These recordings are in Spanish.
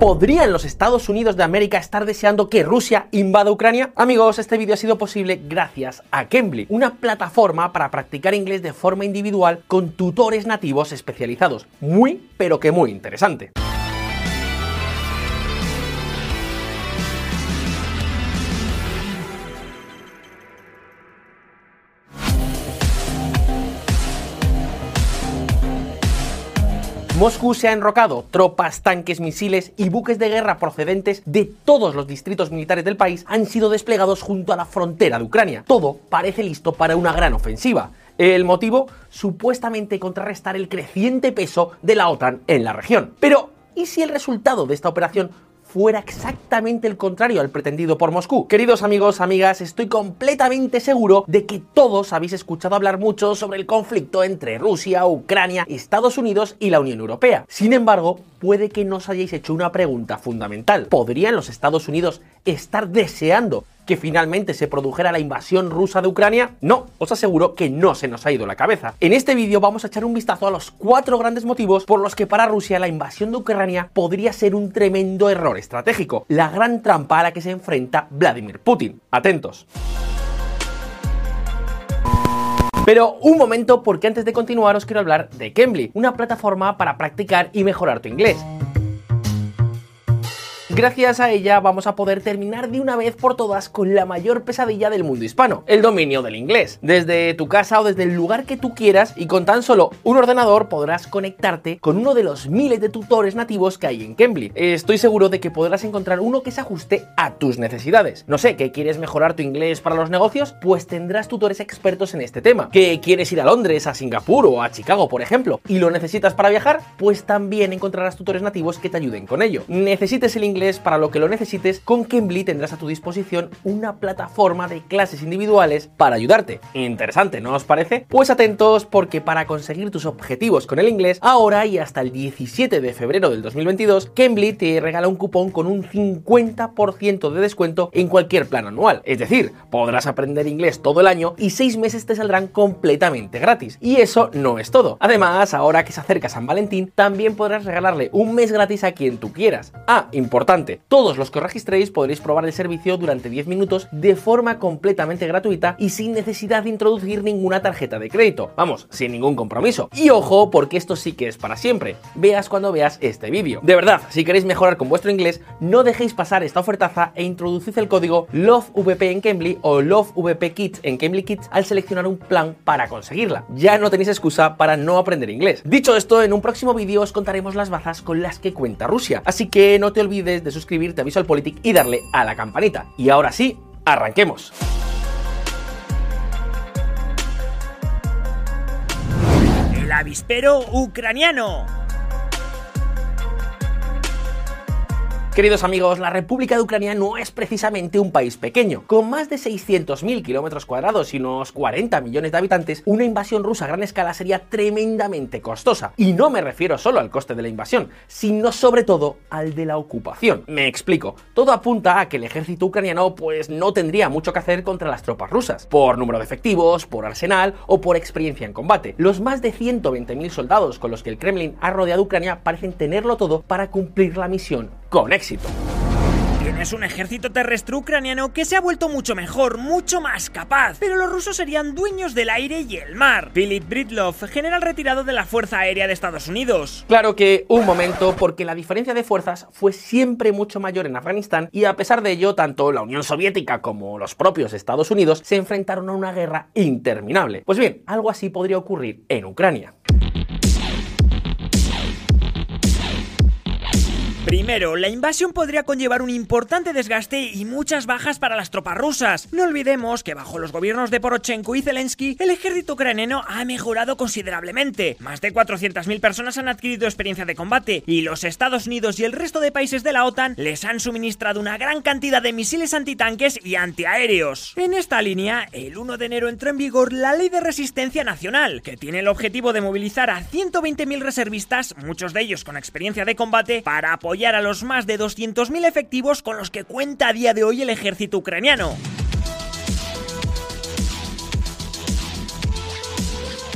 ¿Podrían los Estados Unidos de América estar deseando que Rusia invada Ucrania? Amigos, este vídeo ha sido posible gracias a Cambly, una plataforma para practicar inglés de forma individual con tutores nativos especializados. Muy, pero que muy interesante. Moscú se ha enrocado, tropas, tanques, misiles y buques de guerra procedentes de todos los distritos militares del país han sido desplegados junto a la frontera de Ucrania. Todo parece listo para una gran ofensiva. El motivo, supuestamente contrarrestar el creciente peso de la OTAN en la región. Pero, ¿y si el resultado de esta operación fuera exactamente el contrario al pretendido por Moscú. Queridos amigos, amigas, estoy completamente seguro de que todos habéis escuchado hablar mucho sobre el conflicto entre Rusia, Ucrania, Estados Unidos y la Unión Europea. Sin embargo, puede que no os hayáis hecho una pregunta fundamental. ¿Podrían los Estados Unidos estar deseando que finalmente se produjera la invasión rusa de Ucrania? No, os aseguro que no se nos ha ido la cabeza. En este vídeo vamos a echar un vistazo a los cuatro grandes motivos por los que para Rusia la invasión de Ucrania podría ser un tremendo error estratégico, la gran trampa a la que se enfrenta Vladimir Putin. Atentos. Pero un momento porque antes de continuar os quiero hablar de Cambly, una plataforma para practicar y mejorar tu inglés. Gracias a ella vamos a poder terminar de una vez por todas con la mayor pesadilla del mundo hispano, el dominio del inglés. Desde tu casa o desde el lugar que tú quieras y con tan solo un ordenador podrás conectarte con uno de los miles de tutores nativos que hay en Cambly. Estoy seguro de que podrás encontrar uno que se ajuste a tus necesidades. No sé, ¿que quieres mejorar tu inglés para los negocios? Pues tendrás tutores expertos en este tema. ¿Que quieres ir a Londres, a Singapur o a Chicago, por ejemplo, y lo necesitas para viajar? Pues también encontrarás tutores nativos que te ayuden con ello. Necesites el inglés para lo que lo necesites, con Cambly tendrás a tu disposición una plataforma de clases individuales para ayudarte. Interesante, ¿no os parece? Pues atentos porque para conseguir tus objetivos con el inglés, ahora y hasta el 17 de febrero del 2022, Cambly te regala un cupón con un 50% de descuento en cualquier plan anual. Es decir, podrás aprender inglés todo el año y 6 meses te saldrán completamente gratis. Y eso no es todo. Además, ahora que se acerca San Valentín, también podrás regalarle un mes gratis a quien tú quieras. Ah, importante todos los que os registréis podréis probar el servicio durante 10 minutos de forma completamente gratuita y sin necesidad de introducir ninguna tarjeta de crédito. Vamos, sin ningún compromiso. Y ojo, porque esto sí que es para siempre. Veas cuando veas este vídeo. De verdad, si queréis mejorar con vuestro inglés, no dejéis pasar esta ofertaza e introducid el código LOVEVP en Cambly o LOVEVPKids en Cambly Kids al seleccionar un plan para conseguirla. Ya no tenéis excusa para no aprender inglés. Dicho esto, en un próximo vídeo os contaremos las bazas con las que cuenta Rusia. Así que no te olvides de suscribirte a Visual Politic y darle a la campanita. Y ahora sí, arranquemos. El avispero ucraniano. Queridos amigos, la República de Ucrania no es precisamente un país pequeño. Con más de 600.000 kilómetros cuadrados y unos 40 millones de habitantes, una invasión rusa a gran escala sería tremendamente costosa. Y no me refiero solo al coste de la invasión, sino sobre todo al de la ocupación. Me explico. Todo apunta a que el ejército ucraniano pues no tendría mucho que hacer contra las tropas rusas, por número de efectivos, por arsenal o por experiencia en combate. Los más de 120.000 soldados con los que el Kremlin ha rodeado Ucrania parecen tenerlo todo para cumplir la misión con éxito. Tienes un ejército terrestre ucraniano que se ha vuelto mucho mejor, mucho más capaz, pero los rusos serían dueños del aire y el mar. Philip Britlov, general retirado de la Fuerza Aérea de Estados Unidos. Claro que un momento, porque la diferencia de fuerzas fue siempre mucho mayor en Afganistán y a pesar de ello, tanto la Unión Soviética como los propios Estados Unidos se enfrentaron a una guerra interminable. Pues bien, algo así podría ocurrir en Ucrania. Primero, la invasión podría conllevar un importante desgaste y muchas bajas para las tropas rusas. No olvidemos que bajo los gobiernos de Porochenko y Zelensky, el ejército ucraniano ha mejorado considerablemente. Más de 400.000 personas han adquirido experiencia de combate y los Estados Unidos y el resto de países de la OTAN les han suministrado una gran cantidad de misiles antitanques y antiaéreos. En esta línea, el 1 de enero entró en vigor la Ley de Resistencia Nacional, que tiene el objetivo de movilizar a 120.000 reservistas, muchos de ellos con experiencia de combate, para apoyar a los más de 200.000 efectivos con los que cuenta a día de hoy el ejército ucraniano.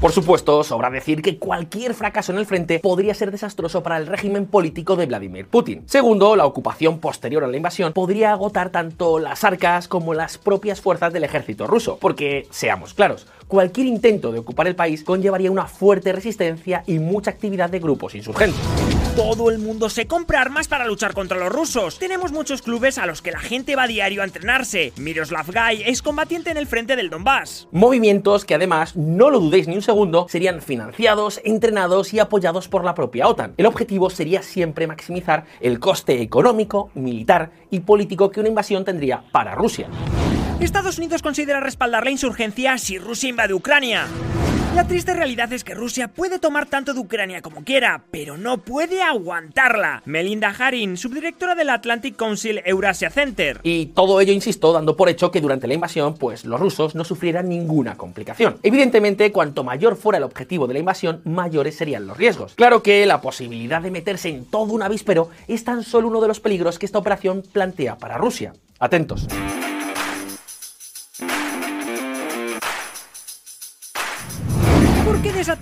Por supuesto, sobra decir que cualquier fracaso en el frente podría ser desastroso para el régimen político de Vladimir Putin. Segundo, la ocupación posterior a la invasión podría agotar tanto las arcas como las propias fuerzas del ejército ruso, porque, seamos claros, cualquier intento de ocupar el país conllevaría una fuerte resistencia y mucha actividad de grupos insurgentes. Todo el mundo se compra armas para luchar contra los rusos. Tenemos muchos clubes a los que la gente va a diario a entrenarse. Miroslav Gay es combatiente en el frente del Donbass. Movimientos que además, no lo dudéis ni un segundo, serían financiados, entrenados y apoyados por la propia OTAN. El objetivo sería siempre maximizar el coste económico, militar y político que una invasión tendría para Rusia. Estados Unidos considera respaldar la insurgencia si Rusia invade Ucrania. La triste realidad es que Rusia puede tomar tanto de Ucrania como quiera, pero no puede aguantarla. Melinda Harin, subdirectora del Atlantic Council Eurasia Center. Y todo ello, insisto, dando por hecho que durante la invasión, pues los rusos no sufrieran ninguna complicación. Evidentemente, cuanto mayor fuera el objetivo de la invasión, mayores serían los riesgos. Claro que la posibilidad de meterse en todo un avispero es tan solo uno de los peligros que esta operación plantea para Rusia. Atentos.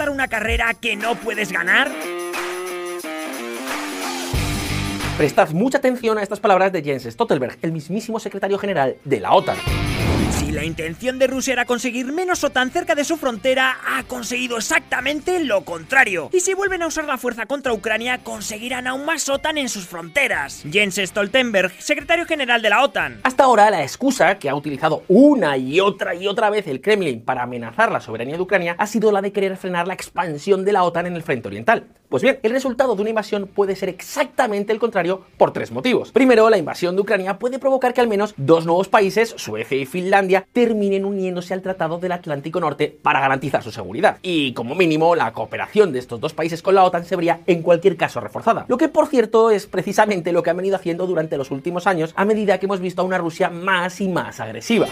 ¿Por qué desatar una carrera que no puedes ganar? Prestad mucha atención a estas palabras de Jens Stoltenberg, el mismísimo secretario general de la OTAN. La intención de Rusia era conseguir menos OTAN cerca de su frontera, ha conseguido exactamente lo contrario. Y si vuelven a usar la fuerza contra Ucrania, conseguirán aún más OTAN en sus fronteras. Jens Stoltenberg, secretario general de la OTAN. Hasta ahora, la excusa que ha utilizado una y otra y otra vez el Kremlin para amenazar la soberanía de Ucrania ha sido la de querer frenar la expansión de la OTAN en el frente oriental. Pues bien, el resultado de una invasión puede ser exactamente el contrario por tres motivos. Primero, la invasión de Ucrania puede provocar que al menos dos nuevos países, Suecia y Finlandia, terminen uniéndose al Tratado del Atlántico Norte para garantizar su seguridad. Y como mínimo, la cooperación de estos dos países con la OTAN se vería en cualquier caso reforzada. Lo que por cierto es precisamente lo que han venido haciendo durante los últimos años a medida que hemos visto a una Rusia más y más agresiva.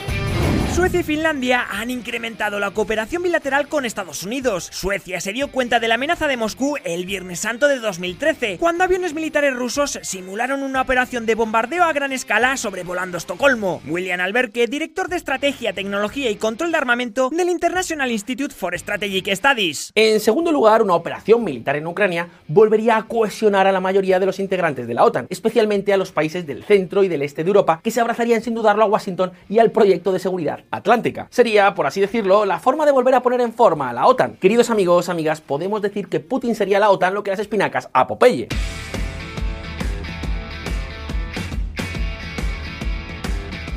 Suecia y Finlandia han incrementado la cooperación bilateral con Estados Unidos. Suecia se dio cuenta de la amenaza de Moscú el Viernes Santo de 2013, cuando aviones militares rusos simularon una operación de bombardeo a gran escala sobrevolando Estocolmo. William Alberque, director de Estrategia, Tecnología y Control de Armamento del International Institute for Strategic Studies. En segundo lugar, una operación militar en Ucrania volvería a cohesionar a la mayoría de los integrantes de la OTAN, especialmente a los países del centro y del este de Europa, que se abrazarían sin dudarlo a Washington y al proyecto de seguridad atlántica. Sería, por así decirlo, la forma de volver a poner en forma a la OTAN. Queridos amigos, amigas, podemos decir que Putin sería la OTAN lo que las espinacas a Popeye.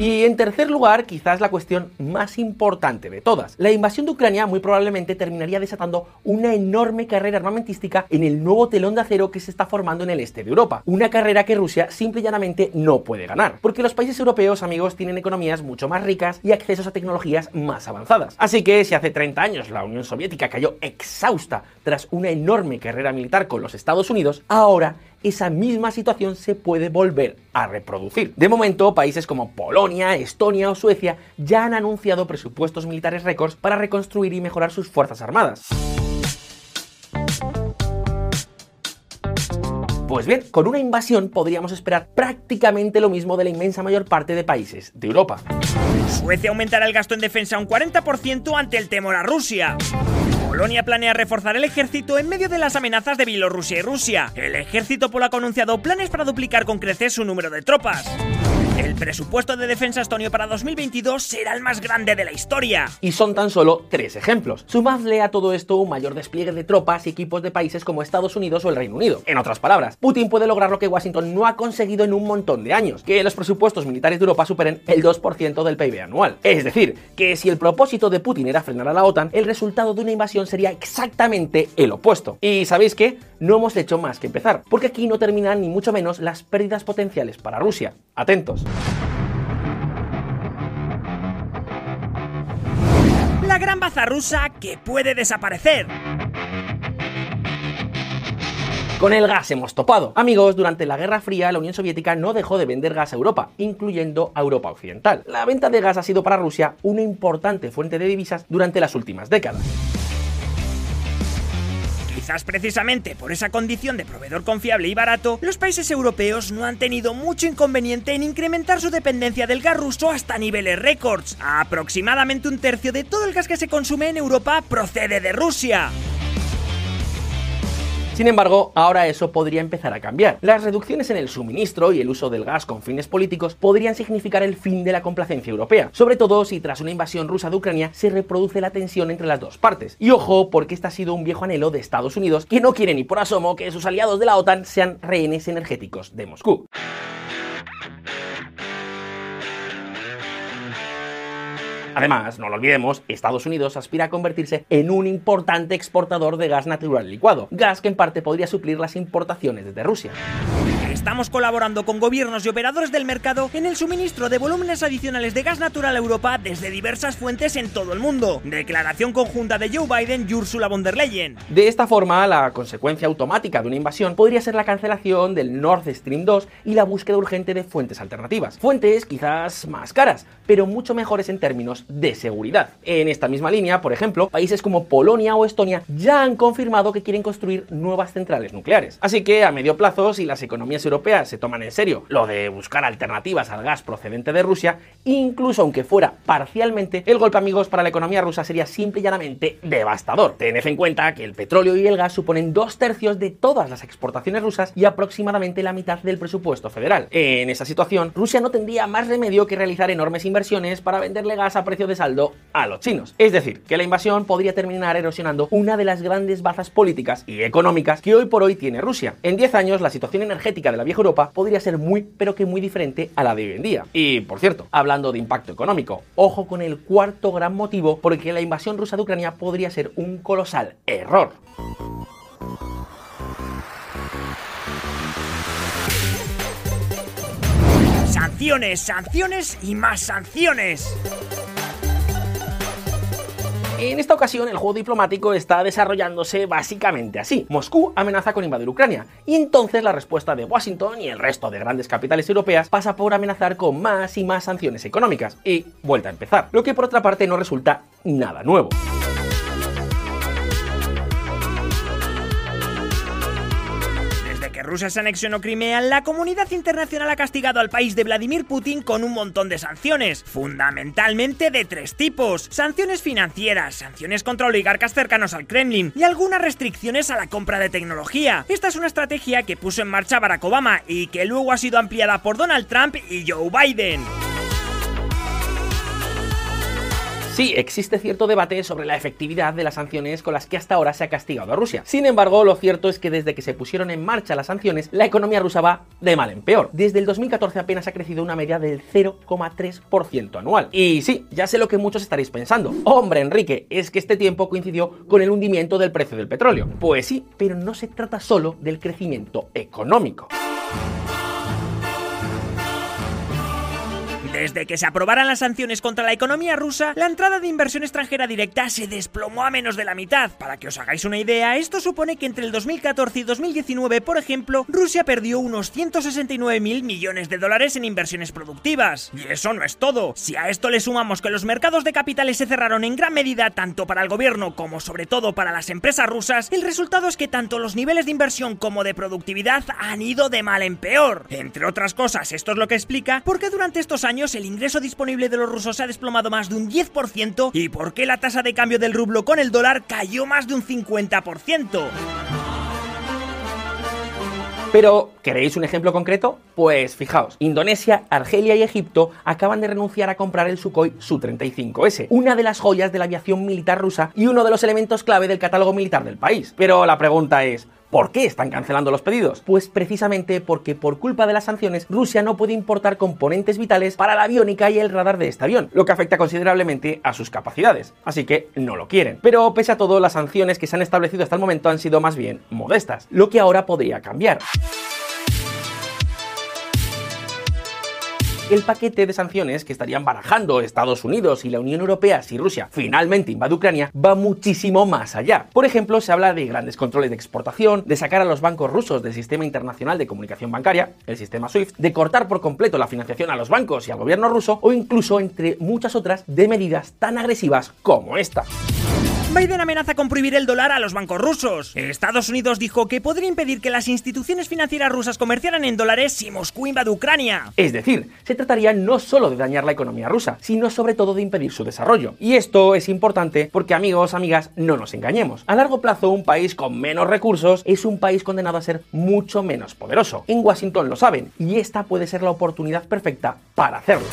Y en tercer lugar, quizás la cuestión más importante de todas. La invasión de Ucrania muy probablemente terminaría desatando una enorme carrera armamentística en el nuevo telón de acero que se está formando en el este de Europa. Una carrera que Rusia simple y llanamente no puede ganar. Porque los países europeos, amigos, tienen economías mucho más ricas y accesos a tecnologías más avanzadas. Así que si hace 30 años la Unión Soviética cayó exhausta tras una enorme carrera militar con los Estados Unidos, ahora esa misma situación se puede volver a reproducir. De momento, países como Polonia, Estonia o Suecia ya han anunciado presupuestos militares récords para reconstruir y mejorar sus fuerzas armadas. Pues bien, con una invasión podríamos esperar prácticamente lo mismo de la inmensa mayor parte de países de Europa. Suecia aumentará el gasto en defensa un 40% ante el temor a Rusia. Polonia planea reforzar el ejército en medio de las amenazas de Bielorrusia y Rusia. El ejército polaco ha anunciado planes para duplicar con creces su número de tropas. El presupuesto de defensa estonio para 2022 será el más grande de la historia. Y son tan solo tres ejemplos. Sumadle a todo esto un mayor despliegue de tropas y equipos de países como Estados Unidos o el Reino Unido. En otras palabras, Putin puede lograr lo que Washington no ha conseguido en un montón de años, que los presupuestos militares de Europa superen el 2% del PIB anual. Es decir, que si el propósito de Putin era frenar a la OTAN, el resultado de una invasión sería exactamente el opuesto. Y ¿sabéis qué? No hemos hecho más que empezar, porque aquí no terminan ni mucho menos las pérdidas potenciales para Rusia. Atentos. Gran baza rusa que puede desaparecer. Con el gas hemos topado. Amigos, durante la Guerra Fría la Unión Soviética no dejó de vender gas a Europa, incluyendo a Europa Occidental. La venta de gas ha sido para Rusia una importante fuente de divisas durante las últimas décadas Precisamente por esa condición de proveedor confiable y barato, los países europeos no han tenido mucho inconveniente en incrementar su dependencia del gas ruso hasta niveles récords. Aproximadamente un tercio de todo el gas que se consume en Europa procede de Rusia. Sin embargo, ahora eso podría empezar a cambiar. Las reducciones en el suministro y el uso del gas con fines políticos podrían significar el fin de la complacencia europea, sobre todo si tras una invasión rusa de Ucrania se reproduce la tensión entre las dos partes. Y ojo, porque este ha sido un viejo anhelo de Estados Unidos, que no quiere ni por asomo que sus aliados de la OTAN sean rehenes energéticos de Moscú. Además, no lo olvidemos, Estados Unidos aspira a convertirse en un importante exportador de gas natural licuado, gas que en parte podría suplir las importaciones desde Rusia. Estamos colaborando con gobiernos y operadores del mercado en el suministro de volúmenes adicionales de gas natural a Europa desde diversas fuentes en todo el mundo. Declaración conjunta de Joe Biden y Ursula von der Leyen. De esta forma, la consecuencia automática de una invasión podría ser la cancelación del Nord Stream 2 y la búsqueda urgente de fuentes alternativas. Fuentes quizás más caras, pero mucho mejores en términos de seguridad. En esta misma línea, por ejemplo, países como Polonia o Estonia ya han confirmado que quieren construir nuevas centrales nucleares. Así que a medio plazo, si las economías europeas se toman en serio lo de buscar alternativas al gas procedente de Rusia, incluso aunque fuera parcialmente, el golpe amigos para la economía rusa sería simple y llanamente devastador. Tened en cuenta que el petróleo y el gas suponen dos tercios de todas las exportaciones rusas y aproximadamente la mitad del presupuesto federal. En esa situación, Rusia no tendría más remedio que realizar enormes inversiones para venderle gas a precio de saldo a los chinos. Es decir, que la invasión podría terminar erosionando una de las grandes bazas políticas y económicas que hoy por hoy tiene Rusia. En 10 años, la situación energética de la vieja Europa podría ser muy, pero que muy diferente a la de hoy en día. Y, por cierto, hablando de impacto económico, ojo con el cuarto gran motivo por el que la invasión rusa de Ucrania podría ser un colosal error. Sanciones, sanciones y más sanciones. En esta ocasión el juego diplomático está desarrollándose básicamente así. Moscú amenaza con invadir Ucrania y entonces la respuesta de Washington y el resto de grandes capitales europeas pasa por amenazar con más y más sanciones económicas y vuelta a empezar, lo que por otra parte no resulta nada nuevo. Rusia se anexionó Crimea, la comunidad internacional ha castigado al país de Vladimir Putin con un montón de sanciones, fundamentalmente de tres tipos. Sanciones financieras, sanciones contra oligarcas cercanos al Kremlin y algunas restricciones a la compra de tecnología. Esta es una estrategia que puso en marcha Barack Obama y que luego ha sido ampliada por Donald Trump y Joe Biden. Sí, existe cierto debate sobre la efectividad de las sanciones con las que hasta ahora se ha castigado a Rusia. Sin embargo, lo cierto es que desde que se pusieron en marcha las sanciones, la economía rusa va de mal en peor. Desde el 2014 apenas ha crecido una media del 0,3% anual. Y sí, ya sé lo que muchos estaréis pensando. Hombre, Enrique, es que este tiempo coincidió con el hundimiento del precio del petróleo. Pues sí, pero no se trata solo del crecimiento económico. Desde que se aprobaran las sanciones contra la economía rusa, la entrada de inversión extranjera directa se desplomó a menos de la mitad. Para que os hagáis una idea, esto supone que entre el 2014 y 2019, por ejemplo, Rusia perdió unos 169 mil millones de dólares en inversiones productivas. Y eso no es todo. Si a esto le sumamos que los mercados de capitales se cerraron en gran medida tanto para el gobierno como sobre todo para las empresas rusas, el resultado es que tanto los niveles de inversión como de productividad han ido de mal en peor. Entre otras cosas, esto es lo que explica por qué durante estos el ingreso disponible de los rusos se ha desplomado más de un 10% y por qué la tasa de cambio del rublo con el dólar cayó más de un 50%. Pero, ¿queréis un ejemplo concreto? Pues fijaos, Indonesia, Argelia y Egipto acaban de renunciar a comprar el Sukhoi Su-35S, una de las joyas de la aviación militar rusa y uno de los elementos clave del catálogo militar del país. Pero la pregunta es, ¿Por qué están cancelando los pedidos? Pues precisamente porque por culpa de las sanciones Rusia no puede importar componentes vitales para la aviónica y el radar de este avión, lo que afecta considerablemente a sus capacidades. Así que no lo quieren. Pero pese a todo, las sanciones que se han establecido hasta el momento han sido más bien modestas, lo que ahora podría cambiar. El paquete de sanciones que estarían barajando Estados Unidos y la Unión Europea si Rusia finalmente invade Ucrania va muchísimo más allá. Por ejemplo, se habla de grandes controles de exportación, de sacar a los bancos rusos del sistema internacional de comunicación bancaria, el sistema SWIFT, de cortar por completo la financiación a los bancos y al gobierno ruso o incluso entre muchas otras de medidas tan agresivas como esta. Biden amenaza con prohibir el dólar a los bancos rusos. Estados Unidos dijo que podría impedir que las instituciones financieras rusas comerciaran en dólares si Moscú invade Ucrania. Es decir, se trataría no solo de dañar la economía rusa, sino sobre todo de impedir su desarrollo. Y esto es importante porque amigos, amigas, no nos engañemos. A largo plazo, un país con menos recursos es un país condenado a ser mucho menos poderoso. En Washington lo saben, y esta puede ser la oportunidad perfecta para hacerlo.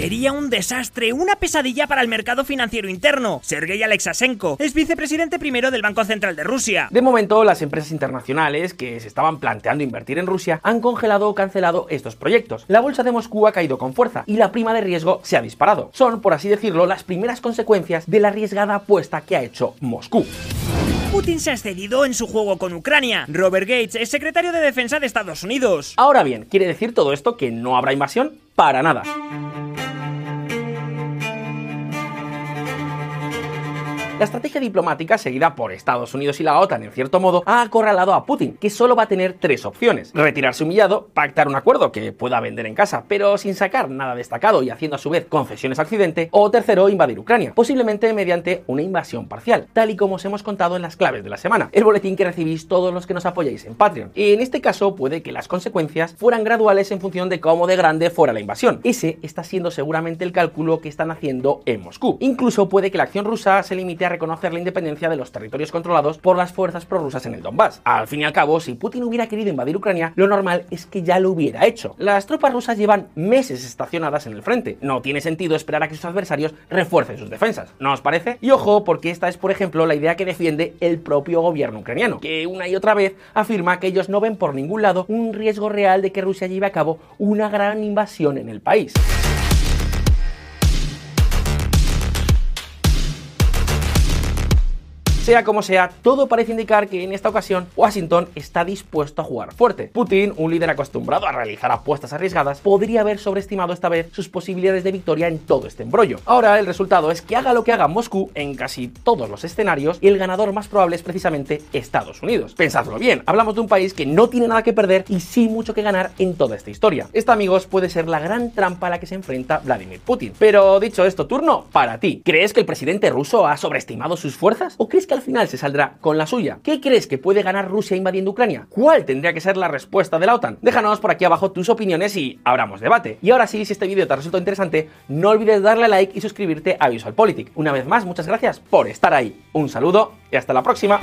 Sería un desastre, una pesadilla para el mercado financiero interno. Sergei Alexasenko es vicepresidente primero del Banco Central de Rusia. De momento, las empresas internacionales que se estaban planteando invertir en Rusia han congelado o cancelado estos proyectos. La bolsa de Moscú ha caído con fuerza y la prima de riesgo se ha disparado. Son, por así decirlo, las primeras consecuencias de la arriesgada apuesta que ha hecho Moscú. Putin se ha excedido en su juego con Ucrania. Robert Gates es secretario de Defensa de Estados Unidos. Ahora bien, ¿quiere decir todo esto que no habrá invasión? Para nada. La estrategia diplomática seguida por Estados Unidos y la OTAN, en cierto modo, ha acorralado a Putin, que solo va a tener tres opciones. Retirarse humillado, pactar un acuerdo que pueda vender en casa, pero sin sacar nada destacado y haciendo a su vez concesiones a Occidente, o tercero, invadir Ucrania, posiblemente mediante una invasión parcial, tal y como os hemos contado en las claves de la semana, el boletín que recibís todos los que nos apoyáis en Patreon. Y en este caso puede que las consecuencias fueran graduales en función de cómo de grande fuera la invasión. Ese está siendo seguramente el cálculo que están haciendo en Moscú. Incluso puede que la acción rusa se limite a reconocer la independencia de los territorios controlados por las fuerzas prorrusas en el Donbass. Al fin y al cabo, si Putin hubiera querido invadir Ucrania, lo normal es que ya lo hubiera hecho. Las tropas rusas llevan meses estacionadas en el frente. No tiene sentido esperar a que sus adversarios refuercen sus defensas. ¿No os parece? Y ojo, porque esta es, por ejemplo, la idea que defiende el propio gobierno ucraniano, que una y otra vez afirma que ellos no ven por ningún lado un riesgo real de que Rusia lleve a cabo una gran invasión en el país. Sea como sea, todo parece indicar que en esta ocasión Washington está dispuesto a jugar fuerte. Putin, un líder acostumbrado a realizar apuestas arriesgadas, podría haber sobreestimado esta vez sus posibilidades de victoria en todo este embrollo. Ahora el resultado es que haga lo que haga Moscú en casi todos los escenarios y el ganador más probable es precisamente Estados Unidos. Pensadlo bien, hablamos de un país que no tiene nada que perder y sí mucho que ganar en toda esta historia. Esta, amigos, puede ser la gran trampa a la que se enfrenta Vladimir Putin. Pero dicho esto, turno para ti. ¿Crees que el presidente ruso ha sobreestimado sus fuerzas? ¿O crees que al final se saldrá con la suya. ¿Qué crees que puede ganar Rusia invadiendo Ucrania? ¿Cuál tendría que ser la respuesta de la OTAN? Déjanos por aquí abajo tus opiniones y abramos debate. Y ahora sí, si este vídeo te resultó interesante, no olvides darle a like y suscribirte a VisualPolitik. Una vez más, muchas gracias por estar ahí. Un saludo y hasta la próxima.